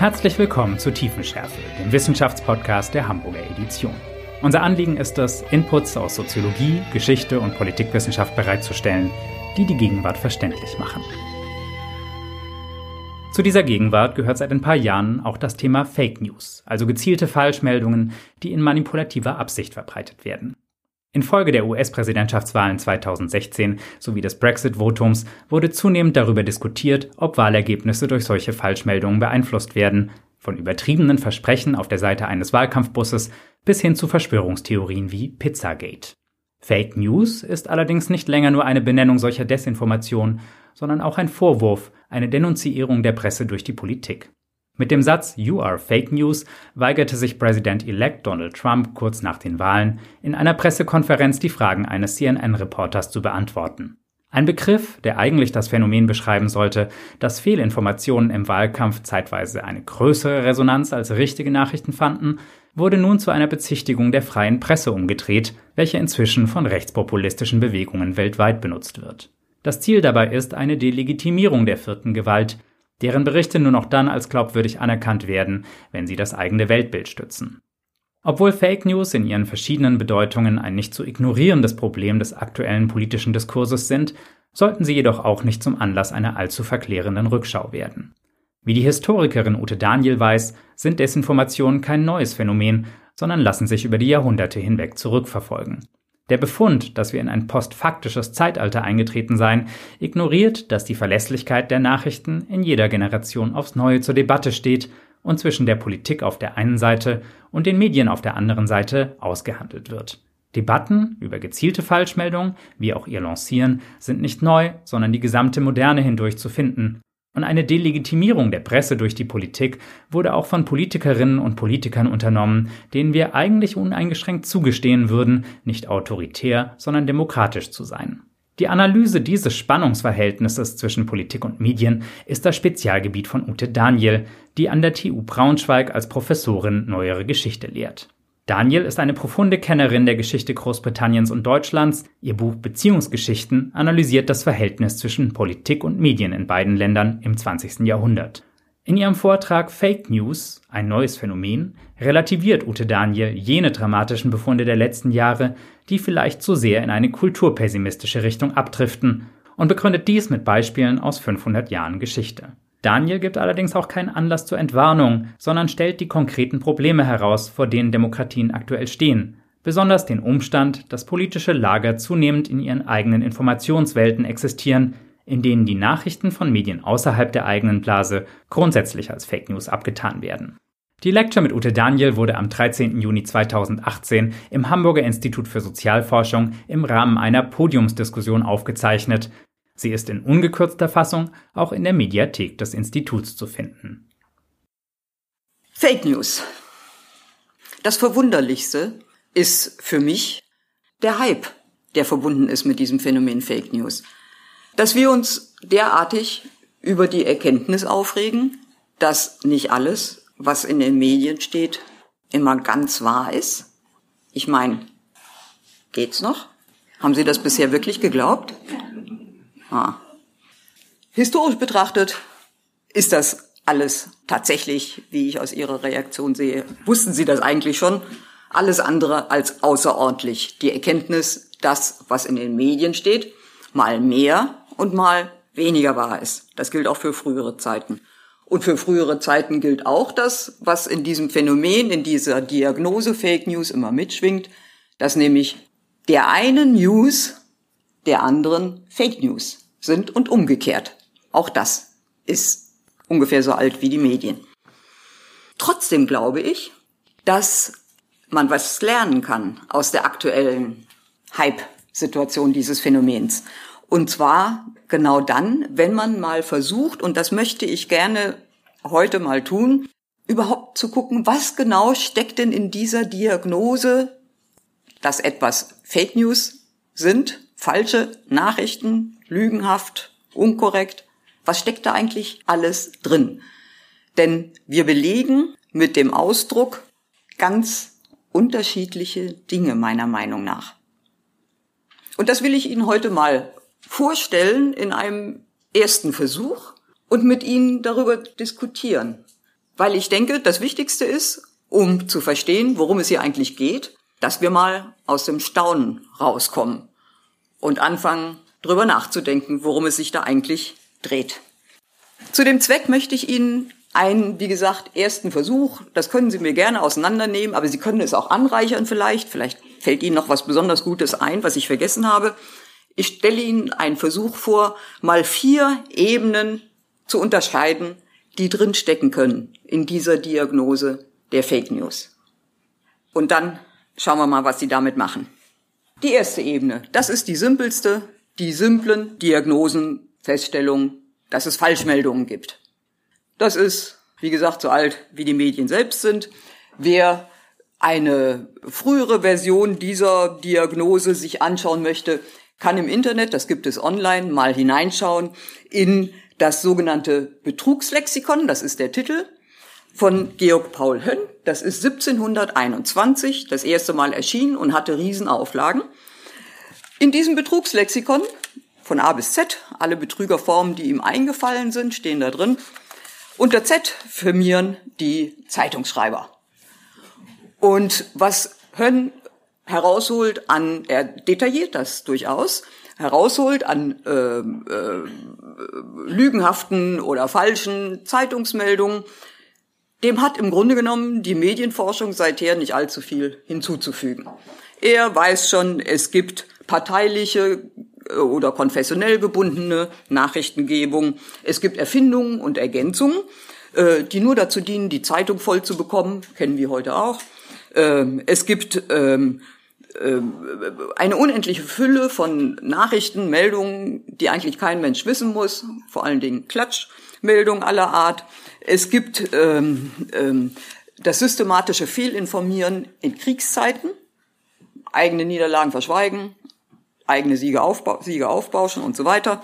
Herzlich willkommen zu Tiefenschärfe, dem Wissenschaftspodcast der Hamburger Edition. Unser Anliegen ist es, Inputs aus Soziologie, Geschichte und Politikwissenschaft bereitzustellen, die die Gegenwart verständlich machen. Zu dieser Gegenwart gehört seit ein paar Jahren auch das Thema Fake News, also gezielte Falschmeldungen, die in manipulativer Absicht verbreitet werden. Infolge der US-Präsidentschaftswahlen 2016 sowie des Brexit-Votums wurde zunehmend darüber diskutiert, ob Wahlergebnisse durch solche Falschmeldungen beeinflusst werden, von übertriebenen Versprechen auf der Seite eines Wahlkampfbusses bis hin zu Verschwörungstheorien wie Pizzagate. Fake News ist allerdings nicht länger nur eine Benennung solcher Desinformation, sondern auch ein Vorwurf, eine Denunzierung der Presse durch die Politik. Mit dem Satz You are Fake News weigerte sich Präsident-elect Donald Trump kurz nach den Wahlen in einer Pressekonferenz die Fragen eines CNN-Reporters zu beantworten. Ein Begriff, der eigentlich das Phänomen beschreiben sollte, dass Fehlinformationen im Wahlkampf zeitweise eine größere Resonanz als richtige Nachrichten fanden, wurde nun zu einer Bezichtigung der freien Presse umgedreht, welche inzwischen von rechtspopulistischen Bewegungen weltweit benutzt wird. Das Ziel dabei ist eine Delegitimierung der vierten Gewalt, deren Berichte nur noch dann als glaubwürdig anerkannt werden, wenn sie das eigene Weltbild stützen. Obwohl Fake News in ihren verschiedenen Bedeutungen ein nicht zu ignorierendes Problem des aktuellen politischen Diskurses sind, sollten sie jedoch auch nicht zum Anlass einer allzu verklärenden Rückschau werden. Wie die Historikerin Ute Daniel weiß, sind Desinformationen kein neues Phänomen, sondern lassen sich über die Jahrhunderte hinweg zurückverfolgen. Der Befund, dass wir in ein postfaktisches Zeitalter eingetreten seien, ignoriert, dass die Verlässlichkeit der Nachrichten in jeder Generation aufs Neue zur Debatte steht und zwischen der Politik auf der einen Seite und den Medien auf der anderen Seite ausgehandelt wird. Debatten über gezielte Falschmeldungen, wie auch ihr Lancieren, sind nicht neu, sondern die gesamte Moderne hindurch zu finden. Und eine Delegitimierung der Presse durch die Politik wurde auch von Politikerinnen und Politikern unternommen, denen wir eigentlich uneingeschränkt zugestehen würden, nicht autoritär, sondern demokratisch zu sein. Die Analyse dieses Spannungsverhältnisses zwischen Politik und Medien ist das Spezialgebiet von Ute Daniel, die an der TU Braunschweig als Professorin neuere Geschichte lehrt. Daniel ist eine profunde Kennerin der Geschichte Großbritanniens und Deutschlands. Ihr Buch Beziehungsgeschichten analysiert das Verhältnis zwischen Politik und Medien in beiden Ländern im 20. Jahrhundert. In ihrem Vortrag Fake News, ein neues Phänomen, relativiert Ute Daniel jene dramatischen Befunde der letzten Jahre, die vielleicht zu sehr in eine kulturpessimistische Richtung abdriften und begründet dies mit Beispielen aus 500 Jahren Geschichte. Daniel gibt allerdings auch keinen Anlass zur Entwarnung, sondern stellt die konkreten Probleme heraus, vor denen Demokratien aktuell stehen, besonders den Umstand, dass politische Lager zunehmend in ihren eigenen Informationswelten existieren, in denen die Nachrichten von Medien außerhalb der eigenen Blase grundsätzlich als Fake News abgetan werden. Die Lecture mit Ute Daniel wurde am 13. Juni 2018 im Hamburger Institut für Sozialforschung im Rahmen einer Podiumsdiskussion aufgezeichnet, Sie ist in ungekürzter Fassung auch in der Mediathek des Instituts zu finden. Fake News. Das Verwunderlichste ist für mich der Hype, der verbunden ist mit diesem Phänomen Fake News. Dass wir uns derartig über die Erkenntnis aufregen, dass nicht alles, was in den Medien steht, immer ganz wahr ist. Ich meine, geht's noch? Haben Sie das bisher wirklich geglaubt? Ah. Historisch betrachtet ist das alles tatsächlich, wie ich aus Ihrer Reaktion sehe, wussten Sie das eigentlich schon, alles andere als außerordentlich. Die Erkenntnis, das, was in den Medien steht, mal mehr und mal weniger wahr ist. Das gilt auch für frühere Zeiten. Und für frühere Zeiten gilt auch das, was in diesem Phänomen, in dieser Diagnose Fake News immer mitschwingt, dass nämlich der einen News der anderen Fake News sind und umgekehrt. Auch das ist ungefähr so alt wie die Medien. Trotzdem glaube ich, dass man was lernen kann aus der aktuellen Hype-Situation dieses Phänomens. Und zwar genau dann, wenn man mal versucht, und das möchte ich gerne heute mal tun, überhaupt zu gucken, was genau steckt denn in dieser Diagnose, dass etwas Fake News sind, falsche Nachrichten, lügenhaft, unkorrekt. Was steckt da eigentlich alles drin? Denn wir belegen mit dem Ausdruck ganz unterschiedliche Dinge meiner Meinung nach. Und das will ich Ihnen heute mal vorstellen in einem ersten Versuch und mit Ihnen darüber diskutieren. weil ich denke, das Wichtigste ist, um zu verstehen, worum es hier eigentlich geht, dass wir mal aus dem Staunen rauskommen und anfangen, drüber nachzudenken, worum es sich da eigentlich dreht. Zu dem Zweck möchte ich Ihnen einen, wie gesagt, ersten Versuch, das können Sie mir gerne auseinandernehmen, aber Sie können es auch anreichern vielleicht, vielleicht fällt Ihnen noch was besonders Gutes ein, was ich vergessen habe. Ich stelle Ihnen einen Versuch vor, mal vier Ebenen zu unterscheiden, die drin stecken können in dieser Diagnose der Fake News. Und dann schauen wir mal, was Sie damit machen. Die erste Ebene, das ist die simpelste, die simplen Diagnosen, Feststellungen, dass es Falschmeldungen gibt. Das ist, wie gesagt, so alt wie die Medien selbst sind. Wer eine frühere Version dieser Diagnose sich anschauen möchte, kann im Internet, das gibt es online, mal hineinschauen in das sogenannte Betrugslexikon, das ist der Titel, von Georg Paul Hönn. Das ist 1721 das erste Mal erschienen und hatte Riesenauflagen. In diesem Betrugslexikon von A bis Z, alle Betrügerformen, die ihm eingefallen sind, stehen da drin. Unter Z firmieren die Zeitungsschreiber. Und was Hönn herausholt an, er detailliert das durchaus, herausholt an äh, äh, lügenhaften oder falschen Zeitungsmeldungen, dem hat im Grunde genommen die Medienforschung seither nicht allzu viel hinzuzufügen. Er weiß schon, es gibt parteiliche äh, oder konfessionell gebundene Nachrichtengebung. Es gibt Erfindungen und Ergänzungen, äh, die nur dazu dienen, die Zeitung voll zu bekommen, kennen wir heute auch. Ähm, es gibt ähm, äh, eine unendliche Fülle von Nachrichten, Meldungen, die eigentlich kein Mensch wissen muss, vor allen Dingen Klatschmeldungen aller Art. Es gibt ähm, ähm, das systematische Fehlinformieren in Kriegszeiten, eigene Niederlagen verschweigen, eigene Siege, aufba Siege aufbauschen und so weiter.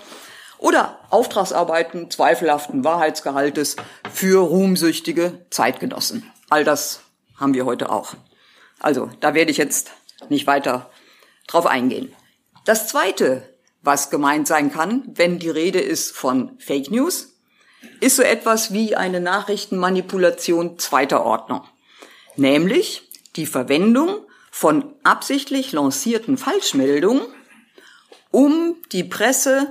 Oder Auftragsarbeiten zweifelhaften Wahrheitsgehaltes für ruhmsüchtige Zeitgenossen. All das haben wir heute auch. Also, da werde ich jetzt nicht weiter drauf eingehen. Das zweite, was gemeint sein kann, wenn die Rede ist von Fake News, ist so etwas wie eine Nachrichtenmanipulation zweiter Ordnung. Nämlich die Verwendung von absichtlich lancierten Falschmeldungen, um die Presse,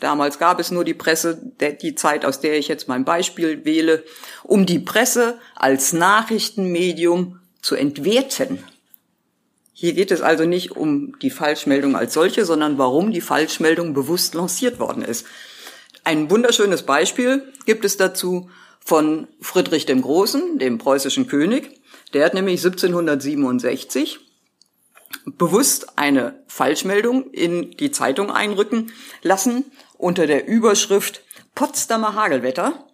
damals gab es nur die Presse, die Zeit, aus der ich jetzt mein Beispiel wähle, um die Presse als Nachrichtenmedium zu entwerten. Hier geht es also nicht um die Falschmeldung als solche, sondern warum die Falschmeldung bewusst lanciert worden ist. Ein wunderschönes Beispiel gibt es dazu von Friedrich dem Großen, dem preußischen König. Der hat nämlich 1767 bewusst eine Falschmeldung in die Zeitung einrücken lassen unter der Überschrift Potsdamer Hagelwetter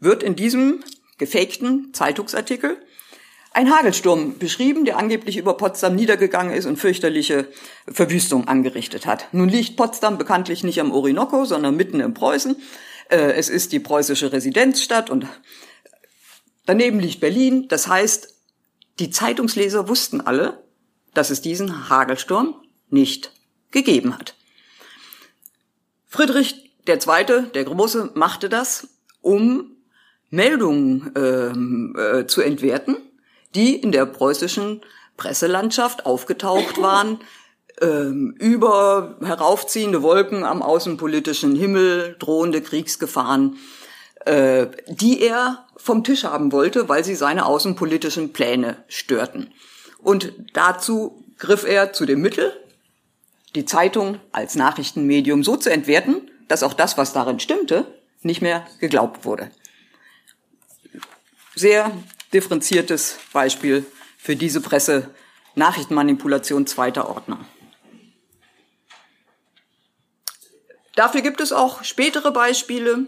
wird in diesem gefakten Zeitungsartikel ein Hagelsturm beschrieben, der angeblich über Potsdam niedergegangen ist und fürchterliche Verwüstung angerichtet hat. Nun liegt Potsdam bekanntlich nicht am Orinoco, sondern mitten in Preußen. Äh, es ist die preußische Residenzstadt und daneben liegt Berlin. Das heißt, die Zeitungsleser wussten alle, dass es diesen Hagelsturm nicht gegeben hat. Friedrich II., der Große, machte das, um Meldungen ähm, äh, zu entwerten, die in der preußischen Presselandschaft aufgetaucht waren, ähm, über heraufziehende Wolken am außenpolitischen Himmel, drohende Kriegsgefahren, äh, die er vom Tisch haben wollte, weil sie seine außenpolitischen Pläne störten. Und dazu griff er zu dem Mittel, die Zeitung als Nachrichtenmedium so zu entwerten, dass auch das, was darin stimmte, nicht mehr geglaubt wurde. Sehr differenziertes Beispiel für diese Presse Nachrichtenmanipulation zweiter Ordnung. Dafür gibt es auch spätere Beispiele.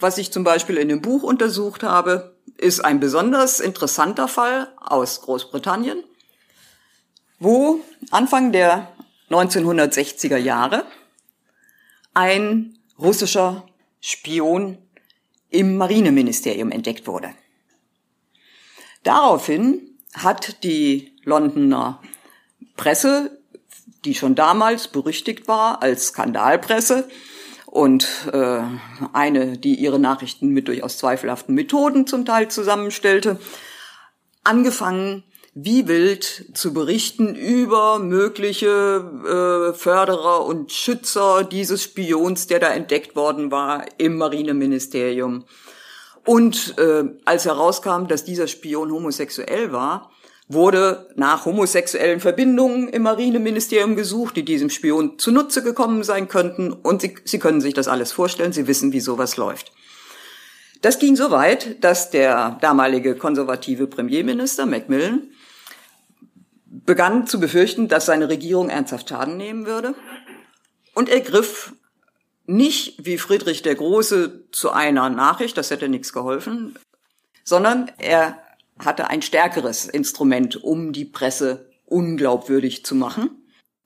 Was ich zum Beispiel in dem Buch untersucht habe, ist ein besonders interessanter Fall aus Großbritannien, wo Anfang der 1960er Jahre ein russischer Spion im Marineministerium entdeckt wurde. Daraufhin hat die Londoner Presse, die schon damals berüchtigt war als Skandalpresse, und äh, eine, die ihre Nachrichten mit durchaus zweifelhaften Methoden zum Teil zusammenstellte, angefangen wie wild zu berichten über mögliche äh, Förderer und Schützer dieses Spions, der da entdeckt worden war im Marineministerium. Und äh, als herauskam, dass dieser Spion homosexuell war, wurde nach homosexuellen Verbindungen im Marineministerium gesucht, die diesem Spion zunutze gekommen sein könnten. Und Sie, Sie können sich das alles vorstellen, Sie wissen, wie sowas läuft. Das ging so weit, dass der damalige konservative Premierminister Macmillan begann zu befürchten, dass seine Regierung ernsthaft Schaden nehmen würde und er griff nicht wie Friedrich der Große zu einer Nachricht, das hätte nichts geholfen, sondern er hatte ein stärkeres Instrument, um die Presse unglaubwürdig zu machen.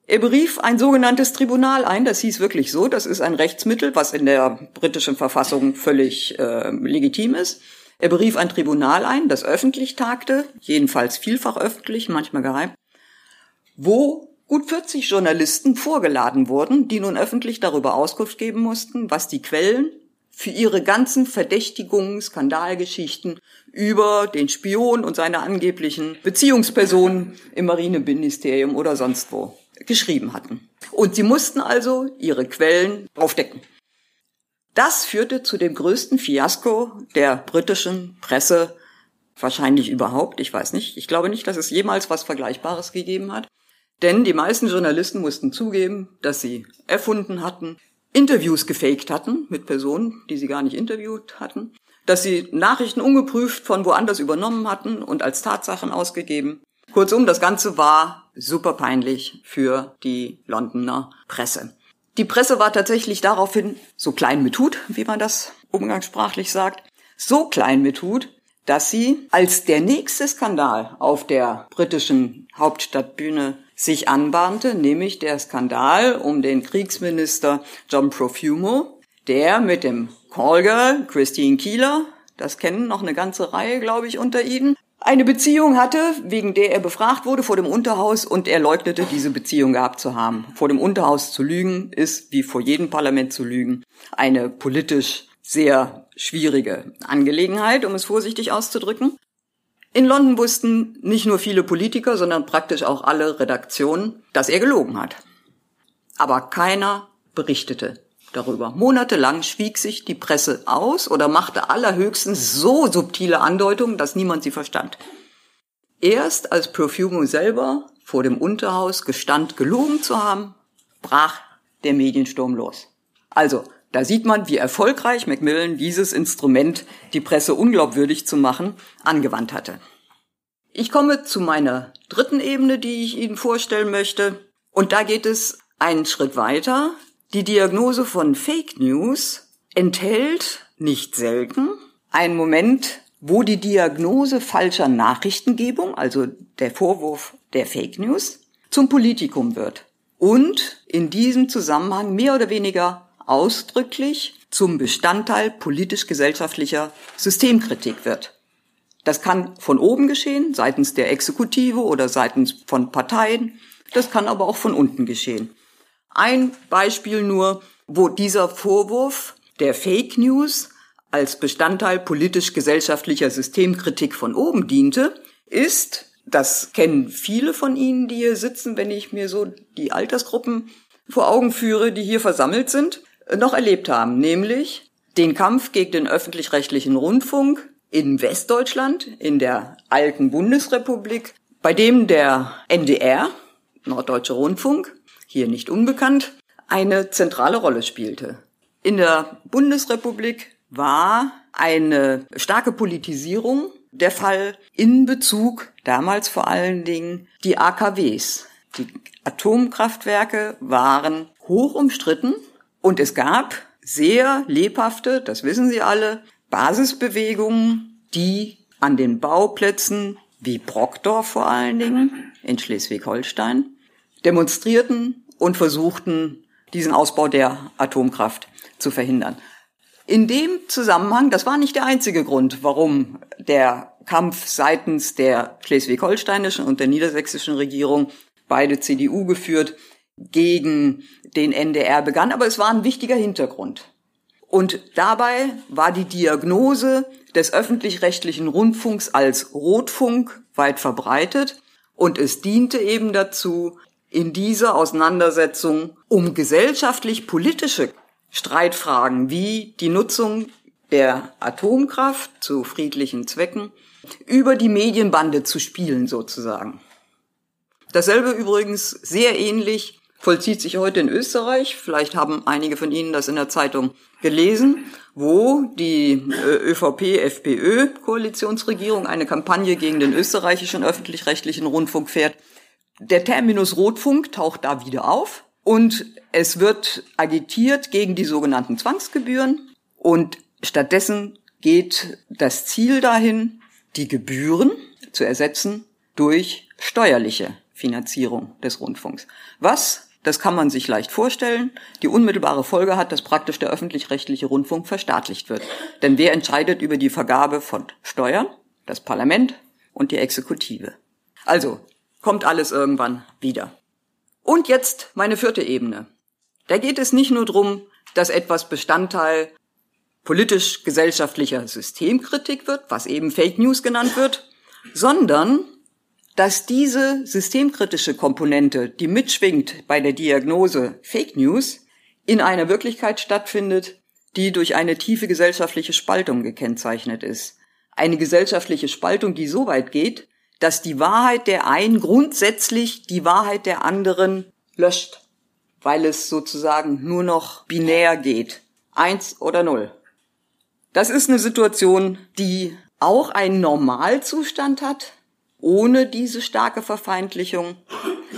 Er berief ein sogenanntes Tribunal ein, das hieß wirklich so, das ist ein Rechtsmittel, was in der britischen Verfassung völlig äh, legitim ist. Er berief ein Tribunal ein, das öffentlich tagte, jedenfalls vielfach öffentlich, manchmal geheim, wo gut 40 Journalisten vorgeladen wurden, die nun öffentlich darüber Auskunft geben mussten, was die Quellen für ihre ganzen Verdächtigungen, Skandalgeschichten über den Spion und seine angeblichen Beziehungspersonen im Marineministerium oder sonst wo geschrieben hatten. Und sie mussten also ihre Quellen aufdecken. Das führte zu dem größten Fiasko der britischen Presse wahrscheinlich überhaupt. Ich weiß nicht. Ich glaube nicht, dass es jemals was Vergleichbares gegeben hat. Denn die meisten Journalisten mussten zugeben, dass sie erfunden hatten, Interviews gefaked hatten mit Personen, die sie gar nicht interviewt hatten, dass sie Nachrichten ungeprüft von woanders übernommen hatten und als Tatsachen ausgegeben. Kurzum, das Ganze war super peinlich für die Londoner Presse. Die Presse war tatsächlich daraufhin so klein mit Hut, wie man das umgangssprachlich sagt, so klein mit Hut, dass sie als der nächste Skandal auf der britischen Hauptstadtbühne sich anbahnte, nämlich der Skandal um den Kriegsminister John Profumo, der mit dem Callgirl Christine Keeler, das kennen noch eine ganze Reihe, glaube ich, unter Ihnen, eine Beziehung hatte, wegen der er befragt wurde vor dem Unterhaus und er leugnete, diese Beziehung gehabt zu haben. Vor dem Unterhaus zu lügen ist, wie vor jedem Parlament zu lügen, eine politisch sehr schwierige Angelegenheit, um es vorsichtig auszudrücken. In London wussten nicht nur viele Politiker, sondern praktisch auch alle Redaktionen, dass er gelogen hat. Aber keiner berichtete darüber. Monatelang schwieg sich die Presse aus oder machte allerhöchstens so subtile Andeutungen, dass niemand sie verstand. Erst als Perfumo selber vor dem Unterhaus gestand, gelogen zu haben, brach der Mediensturm los. Also, da sieht man, wie erfolgreich Macmillan dieses Instrument, die Presse unglaubwürdig zu machen, angewandt hatte. Ich komme zu meiner dritten Ebene, die ich Ihnen vorstellen möchte. Und da geht es einen Schritt weiter. Die Diagnose von Fake News enthält nicht selten einen Moment, wo die Diagnose falscher Nachrichtengebung, also der Vorwurf der Fake News, zum Politikum wird und in diesem Zusammenhang mehr oder weniger ausdrücklich zum Bestandteil politisch-gesellschaftlicher Systemkritik wird. Das kann von oben geschehen, seitens der Exekutive oder seitens von Parteien. Das kann aber auch von unten geschehen. Ein Beispiel nur, wo dieser Vorwurf der Fake News als Bestandteil politisch-gesellschaftlicher Systemkritik von oben diente, ist, das kennen viele von Ihnen, die hier sitzen, wenn ich mir so die Altersgruppen vor Augen führe, die hier versammelt sind, noch erlebt haben, nämlich den Kampf gegen den öffentlich-rechtlichen Rundfunk in Westdeutschland, in der alten Bundesrepublik, bei dem der NDR, Norddeutsche Rundfunk, hier nicht unbekannt, eine zentrale Rolle spielte. In der Bundesrepublik war eine starke Politisierung der Fall in Bezug damals vor allen Dingen die AKWs. Die Atomkraftwerke waren hoch umstritten und es gab sehr lebhafte, das wissen Sie alle, Basisbewegungen, die an den Bauplätzen wie Brockdorf vor allen Dingen in Schleswig-Holstein demonstrierten und versuchten, diesen Ausbau der Atomkraft zu verhindern. In dem Zusammenhang, das war nicht der einzige Grund, warum der Kampf seitens der schleswig-holsteinischen und der niedersächsischen Regierung, beide CDU geführt, gegen den NDR begann, aber es war ein wichtiger Hintergrund. Und dabei war die Diagnose des öffentlich-rechtlichen Rundfunks als Rotfunk weit verbreitet und es diente eben dazu, in dieser Auseinandersetzung um gesellschaftlich-politische Streitfragen wie die Nutzung der Atomkraft zu friedlichen Zwecken über die Medienbande zu spielen sozusagen. Dasselbe übrigens sehr ähnlich vollzieht sich heute in Österreich. Vielleicht haben einige von Ihnen das in der Zeitung gelesen, wo die äh, ÖVP-FPÖ-Koalitionsregierung eine Kampagne gegen den österreichischen öffentlich-rechtlichen Rundfunk fährt. Der Terminus Rotfunk taucht da wieder auf und es wird agitiert gegen die sogenannten Zwangsgebühren und stattdessen geht das Ziel dahin, die Gebühren zu ersetzen durch steuerliche Finanzierung des Rundfunks. Was das kann man sich leicht vorstellen. Die unmittelbare Folge hat, dass praktisch der öffentlich-rechtliche Rundfunk verstaatlicht wird. Denn wer entscheidet über die Vergabe von Steuern? Das Parlament und die Exekutive. Also, kommt alles irgendwann wieder. Und jetzt meine vierte Ebene. Da geht es nicht nur darum, dass etwas Bestandteil politisch-gesellschaftlicher Systemkritik wird, was eben Fake News genannt wird, sondern dass diese systemkritische Komponente, die mitschwingt bei der Diagnose Fake News, in einer Wirklichkeit stattfindet, die durch eine tiefe gesellschaftliche Spaltung gekennzeichnet ist. Eine gesellschaftliche Spaltung, die so weit geht, dass die Wahrheit der einen grundsätzlich die Wahrheit der anderen löscht, weil es sozusagen nur noch binär geht. Eins oder null. Das ist eine Situation, die auch einen Normalzustand hat, ohne diese starke Verfeindlichung.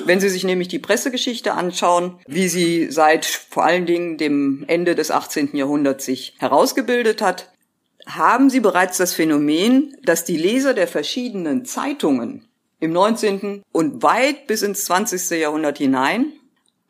Wenn Sie sich nämlich die Pressegeschichte anschauen, wie sie seit vor allen Dingen dem Ende des 18. Jahrhunderts sich herausgebildet hat, haben Sie bereits das Phänomen, dass die Leser der verschiedenen Zeitungen im 19. und weit bis ins 20. Jahrhundert hinein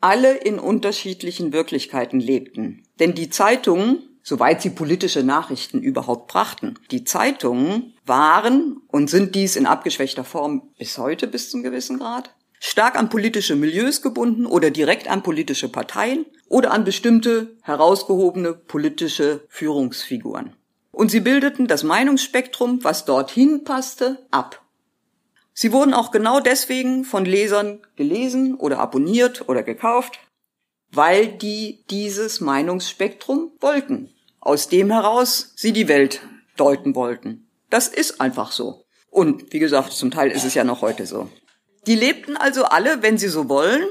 alle in unterschiedlichen Wirklichkeiten lebten. Denn die Zeitungen soweit sie politische Nachrichten überhaupt brachten. Die Zeitungen waren und sind dies in abgeschwächter Form bis heute bis zum gewissen Grad stark an politische Milieus gebunden oder direkt an politische Parteien oder an bestimmte herausgehobene politische Führungsfiguren. Und sie bildeten das Meinungsspektrum, was dorthin passte, ab. Sie wurden auch genau deswegen von Lesern gelesen oder abonniert oder gekauft, weil die dieses Meinungsspektrum wollten aus dem heraus sie die Welt deuten wollten. Das ist einfach so. Und wie gesagt, zum Teil ist es ja noch heute so. Die lebten also alle, wenn sie so wollen,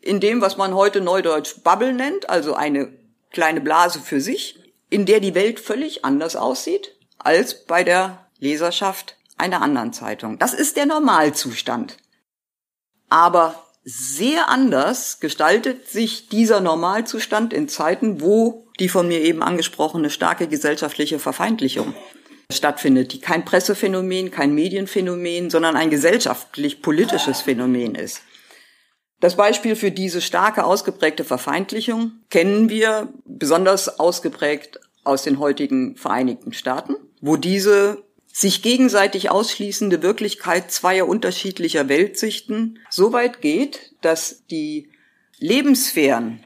in dem, was man heute neudeutsch Bubble nennt, also eine kleine Blase für sich, in der die Welt völlig anders aussieht als bei der Leserschaft einer anderen Zeitung. Das ist der Normalzustand. Aber sehr anders gestaltet sich dieser Normalzustand in Zeiten, wo die von mir eben angesprochene starke gesellschaftliche Verfeindlichung stattfindet, die kein Pressephänomen, kein Medienphänomen, sondern ein gesellschaftlich-politisches Phänomen ist. Das Beispiel für diese starke ausgeprägte Verfeindlichung kennen wir besonders ausgeprägt aus den heutigen Vereinigten Staaten, wo diese sich gegenseitig ausschließende Wirklichkeit zweier unterschiedlicher Weltsichten so weit geht, dass die Lebenssphären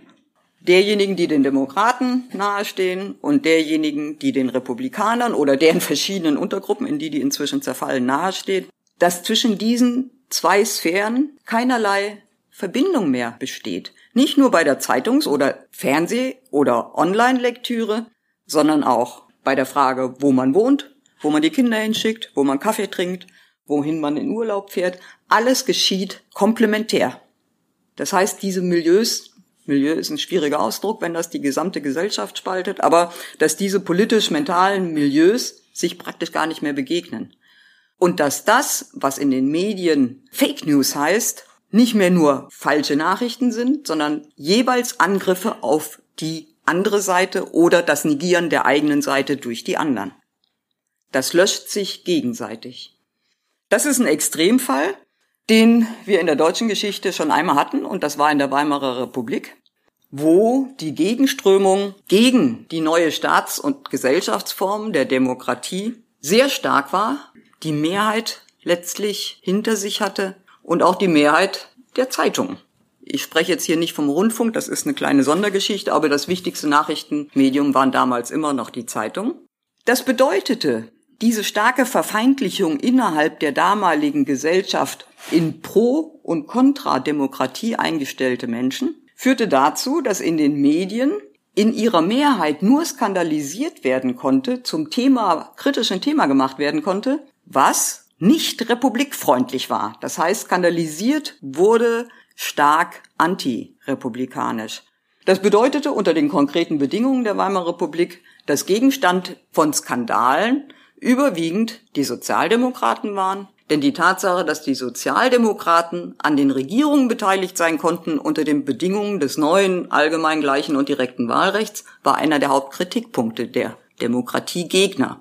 derjenigen, die den Demokraten nahestehen und derjenigen, die den Republikanern oder deren verschiedenen Untergruppen, in die die inzwischen zerfallen, nahesteht, dass zwischen diesen zwei Sphären keinerlei Verbindung mehr besteht. Nicht nur bei der Zeitungs- oder Fernseh- oder Online-Lektüre, sondern auch bei der Frage, wo man wohnt, wo man die Kinder hinschickt, wo man Kaffee trinkt, wohin man in Urlaub fährt. Alles geschieht komplementär. Das heißt, diese Milieus, Milieu ist ein schwieriger Ausdruck, wenn das die gesamte Gesellschaft spaltet, aber dass diese politisch-mentalen Milieus sich praktisch gar nicht mehr begegnen. Und dass das, was in den Medien Fake News heißt, nicht mehr nur falsche Nachrichten sind, sondern jeweils Angriffe auf die andere Seite oder das Negieren der eigenen Seite durch die anderen. Das löscht sich gegenseitig. Das ist ein Extremfall, den wir in der deutschen Geschichte schon einmal hatten, und das war in der Weimarer Republik, wo die Gegenströmung gegen die neue Staats- und Gesellschaftsform der Demokratie sehr stark war, die Mehrheit letztlich hinter sich hatte und auch die Mehrheit der Zeitungen Ich spreche jetzt hier nicht vom Rundfunk, das ist eine kleine Sondergeschichte, aber das wichtigste Nachrichtenmedium waren damals immer noch die Zeitungen. Das bedeutete, diese starke Verfeindlichung innerhalb der damaligen Gesellschaft in Pro- und Kontra-Demokratie eingestellte Menschen führte dazu, dass in den Medien in ihrer Mehrheit nur skandalisiert werden konnte, zum Thema, kritischen Thema gemacht werden konnte, was nicht republikfreundlich war. Das heißt, skandalisiert wurde stark antirepublikanisch. Das bedeutete unter den konkreten Bedingungen der Weimarer Republik, dass Gegenstand von Skandalen überwiegend die Sozialdemokraten waren, denn die Tatsache, dass die Sozialdemokraten an den Regierungen beteiligt sein konnten unter den Bedingungen des neuen allgemein gleichen und direkten Wahlrechts, war einer der Hauptkritikpunkte der Demokratiegegner.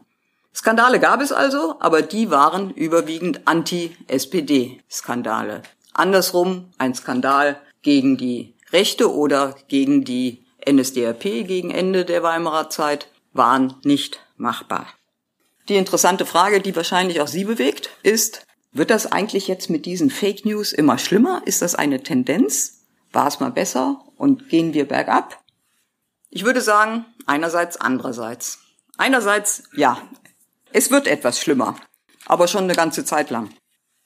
Skandale gab es also, aber die waren überwiegend Anti-SPD-Skandale. Andersrum ein Skandal gegen die Rechte oder gegen die NSDAP gegen Ende der Weimarer Zeit waren nicht machbar. Die interessante Frage, die wahrscheinlich auch Sie bewegt, ist, wird das eigentlich jetzt mit diesen Fake News immer schlimmer? Ist das eine Tendenz? War es mal besser und gehen wir bergab? Ich würde sagen, einerseits, andererseits. Einerseits, ja, es wird etwas schlimmer, aber schon eine ganze Zeit lang.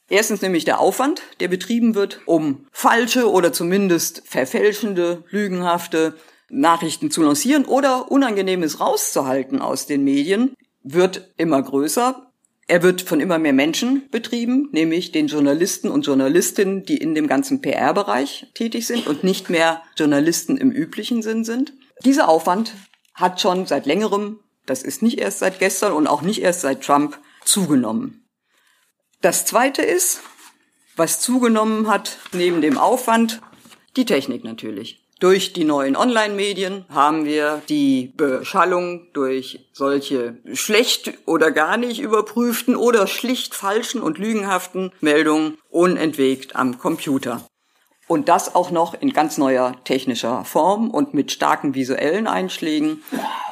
Erstens nämlich der Aufwand, der betrieben wird, um falsche oder zumindest verfälschende, lügenhafte Nachrichten zu lancieren oder Unangenehmes rauszuhalten aus den Medien, wird immer größer. Er wird von immer mehr Menschen betrieben, nämlich den Journalisten und Journalistinnen, die in dem ganzen PR-Bereich tätig sind und nicht mehr Journalisten im üblichen Sinn sind. Dieser Aufwand hat schon seit längerem, das ist nicht erst seit gestern und auch nicht erst seit Trump, zugenommen. Das Zweite ist, was zugenommen hat neben dem Aufwand, die Technik natürlich. Durch die neuen Online-Medien haben wir die Beschallung durch solche schlecht oder gar nicht überprüften oder schlicht falschen und lügenhaften Meldungen unentwegt am Computer. Und das auch noch in ganz neuer technischer Form und mit starken visuellen Einschlägen,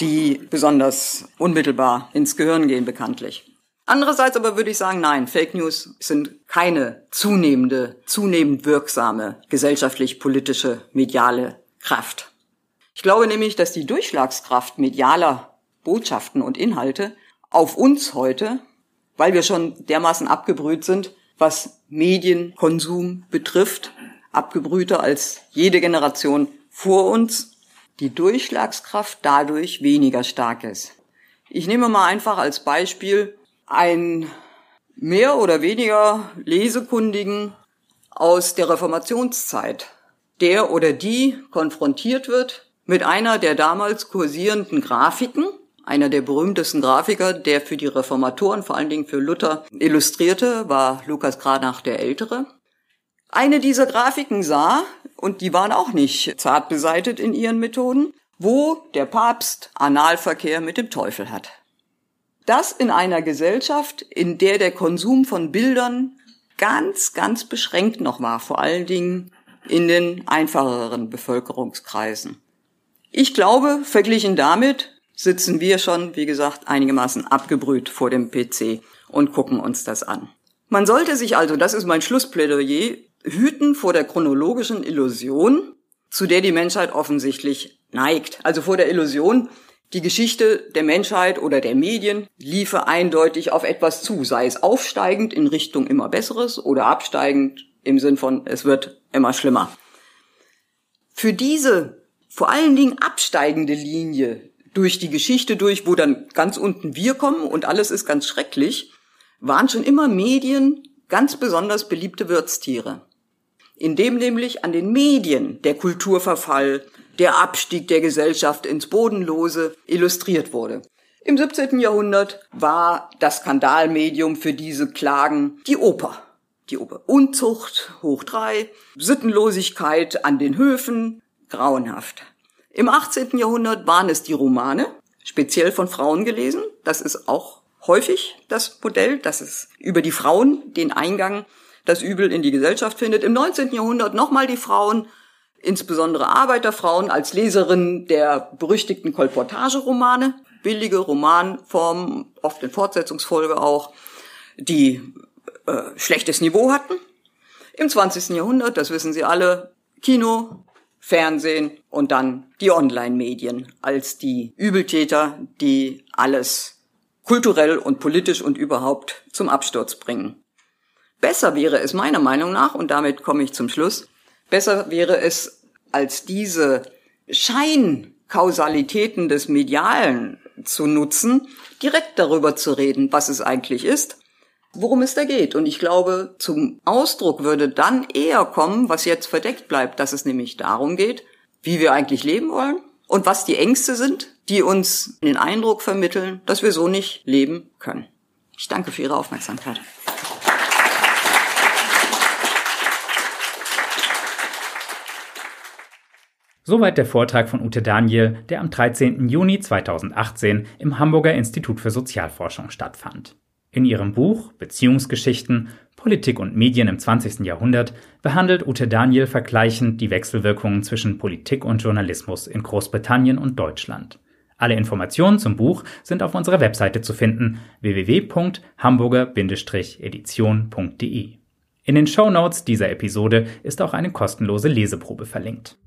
die besonders unmittelbar ins Gehirn gehen bekanntlich. Andererseits aber würde ich sagen, nein, Fake News sind keine zunehmende, zunehmend wirksame gesellschaftlich-politische mediale Kraft. Ich glaube nämlich, dass die Durchschlagskraft medialer Botschaften und Inhalte auf uns heute, weil wir schon dermaßen abgebrüht sind, was Medienkonsum betrifft, abgebrühter als jede Generation vor uns, die Durchschlagskraft dadurch weniger stark ist. Ich nehme mal einfach als Beispiel ein mehr oder weniger Lesekundigen aus der Reformationszeit, der oder die konfrontiert wird mit einer der damals kursierenden Grafiken, einer der berühmtesten Grafiker, der für die Reformatoren, vor allen Dingen für Luther, illustrierte, war Lukas Kranach der Ältere. Eine dieser Grafiken sah, und die waren auch nicht zart beseitet in ihren Methoden, wo der Papst Analverkehr mit dem Teufel hat. Das in einer Gesellschaft, in der der Konsum von Bildern ganz, ganz beschränkt noch war, vor allen Dingen in den einfacheren Bevölkerungskreisen. Ich glaube, verglichen damit sitzen wir schon, wie gesagt, einigermaßen abgebrüht vor dem PC und gucken uns das an. Man sollte sich also, das ist mein Schlussplädoyer, hüten vor der chronologischen Illusion, zu der die Menschheit offensichtlich neigt. Also vor der Illusion, die Geschichte der Menschheit oder der Medien liefe eindeutig auf etwas zu, sei es aufsteigend in Richtung immer Besseres oder absteigend im Sinn von, es wird immer schlimmer. Für diese vor allen Dingen absteigende Linie durch die Geschichte durch, wo dann ganz unten wir kommen und alles ist ganz schrecklich, waren schon immer Medien ganz besonders beliebte Wirtstiere. Indem nämlich an den Medien der Kulturverfall, der Abstieg der Gesellschaft ins Bodenlose illustriert wurde. Im 17. Jahrhundert war das Skandalmedium für diese Klagen die Oper die Unzucht hoch drei, Sittenlosigkeit an den Höfen, grauenhaft. Im 18. Jahrhundert waren es die Romane, speziell von Frauen gelesen. Das ist auch häufig das Modell, dass es über die Frauen den Eingang, das Übel in die Gesellschaft findet. Im 19. Jahrhundert nochmal die Frauen, insbesondere Arbeiterfrauen als Leserinnen der berüchtigten Kolportageromane, billige Romanformen, oft in Fortsetzungsfolge auch, die äh, schlechtes Niveau hatten. Im 20. Jahrhundert, das wissen Sie alle, Kino, Fernsehen und dann die Online-Medien als die Übeltäter, die alles kulturell und politisch und überhaupt zum Absturz bringen. Besser wäre es meiner Meinung nach, und damit komme ich zum Schluss, besser wäre es als diese Scheinkausalitäten des Medialen zu nutzen, direkt darüber zu reden, was es eigentlich ist, worum es da geht. Und ich glaube, zum Ausdruck würde dann eher kommen, was jetzt verdeckt bleibt, dass es nämlich darum geht, wie wir eigentlich leben wollen und was die Ängste sind, die uns den Eindruck vermitteln, dass wir so nicht leben können. Ich danke für Ihre Aufmerksamkeit. Soweit der Vortrag von Ute Daniel, der am 13. Juni 2018 im Hamburger Institut für Sozialforschung stattfand. In ihrem Buch Beziehungsgeschichten Politik und Medien im 20. Jahrhundert behandelt Ute Daniel vergleichend die Wechselwirkungen zwischen Politik und Journalismus in Großbritannien und Deutschland. Alle Informationen zum Buch sind auf unserer Webseite zu finden www.hamburger-edition.de. In den Show Notes dieser Episode ist auch eine kostenlose Leseprobe verlinkt.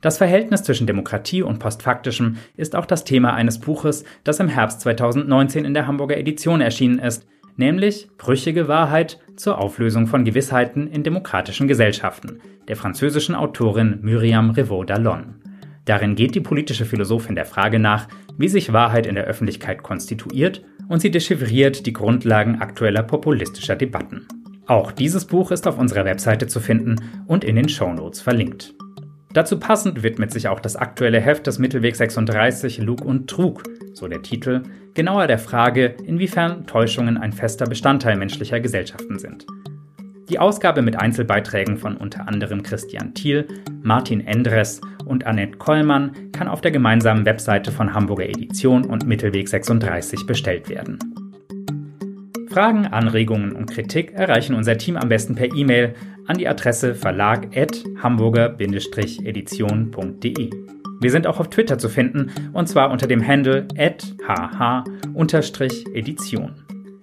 Das Verhältnis zwischen Demokratie und Postfaktischem ist auch das Thema eines Buches, das im Herbst 2019 in der Hamburger Edition erschienen ist, nämlich Brüchige Wahrheit zur Auflösung von Gewissheiten in demokratischen Gesellschaften der französischen Autorin Myriam Revaud-Dallon. Darin geht die politische Philosophin der Frage nach, wie sich Wahrheit in der Öffentlichkeit konstituiert und sie dechiffriert die Grundlagen aktueller populistischer Debatten. Auch dieses Buch ist auf unserer Webseite zu finden und in den Shownotes verlinkt. Dazu passend widmet sich auch das aktuelle Heft des Mittelweg 36 Lug und Trug, so der Titel, genauer der Frage, inwiefern Täuschungen ein fester Bestandteil menschlicher Gesellschaften sind. Die Ausgabe mit Einzelbeiträgen von unter anderem Christian Thiel, Martin Endres und Annette Kollmann kann auf der gemeinsamen Webseite von Hamburger Edition und Mittelweg 36 bestellt werden. Fragen, Anregungen und Kritik erreichen unser Team am besten per E-Mail an die Adresse verlag@hamburger-edition.de. Wir sind auch auf Twitter zu finden und zwar unter dem Handle hh-edition.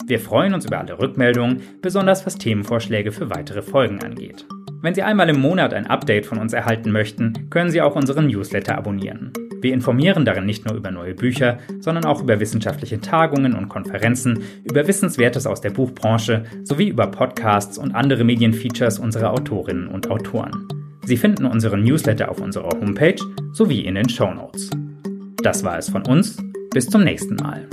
Wir freuen uns über alle Rückmeldungen, besonders was Themenvorschläge für weitere Folgen angeht. Wenn Sie einmal im Monat ein Update von uns erhalten möchten, können Sie auch unseren Newsletter abonnieren. Wir informieren darin nicht nur über neue Bücher, sondern auch über wissenschaftliche Tagungen und Konferenzen, über Wissenswertes aus der Buchbranche sowie über Podcasts und andere Medienfeatures unserer Autorinnen und Autoren. Sie finden unseren Newsletter auf unserer Homepage sowie in den Show Notes. Das war es von uns. Bis zum nächsten Mal.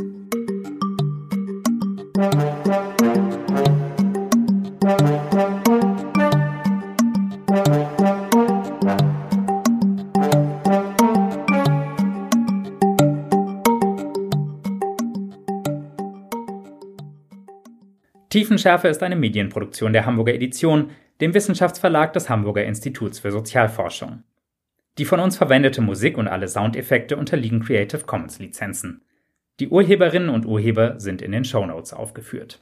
Tiefenschärfe ist eine Medienproduktion der Hamburger Edition, dem Wissenschaftsverlag des Hamburger Instituts für Sozialforschung. Die von uns verwendete Musik und alle Soundeffekte unterliegen Creative Commons Lizenzen. Die Urheberinnen und Urheber sind in den Shownotes aufgeführt